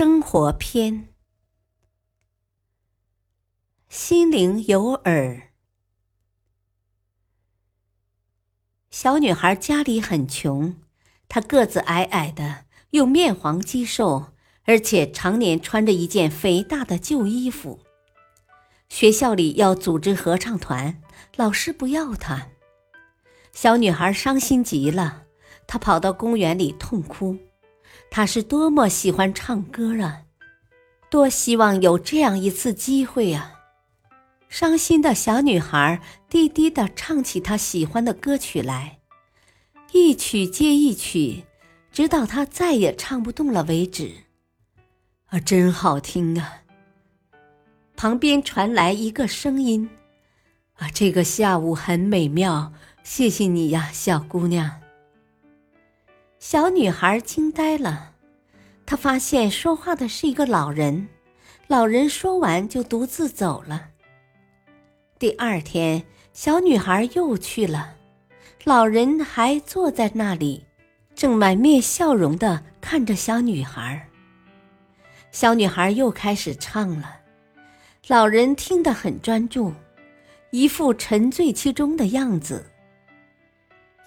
生活篇，心灵有耳。小女孩家里很穷，她个子矮矮的，又面黄肌瘦，而且常年穿着一件肥大的旧衣服。学校里要组织合唱团，老师不要她。小女孩伤心极了，她跑到公园里痛哭。他是多么喜欢唱歌啊！多希望有这样一次机会啊！伤心的小女孩低低的唱起她喜欢的歌曲来，一曲接一曲，直到她再也唱不动了为止。啊，真好听啊！旁边传来一个声音：“啊，这个下午很美妙，谢谢你呀，小姑娘。”小女孩惊呆了，她发现说话的是一个老人。老人说完就独自走了。第二天，小女孩又去了，老人还坐在那里，正满面笑容的看着小女孩。小女孩又开始唱了，老人听得很专注，一副沉醉其中的样子。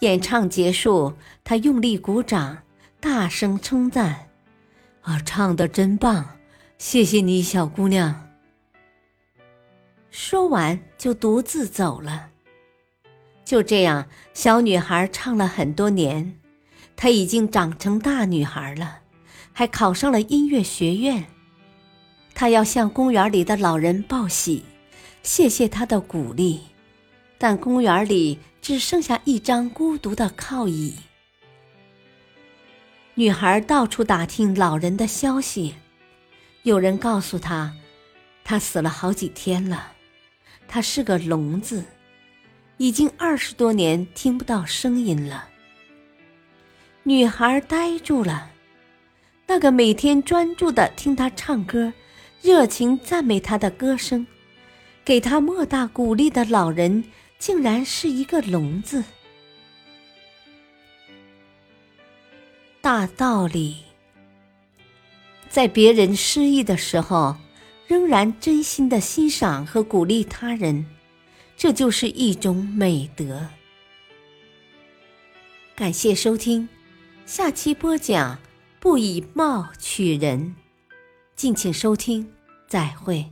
演唱结束，他用力鼓掌，大声称赞：“啊，唱的真棒！谢谢你，小姑娘。”说完就独自走了。就这样，小女孩唱了很多年，她已经长成大女孩了，还考上了音乐学院。她要向公园里的老人报喜，谢谢他的鼓励，但公园里。只剩下一张孤独的靠椅。女孩到处打听老人的消息，有人告诉她，他死了好几天了，他是个聋子，已经二十多年听不到声音了。女孩呆住了，那个每天专注的听他唱歌、热情赞美他的歌声、给他莫大鼓励的老人。竟然是一个聋子。大道理，在别人失意的时候，仍然真心的欣赏和鼓励他人，这就是一种美德。感谢收听，下期播讲不以貌取人，敬请收听，再会。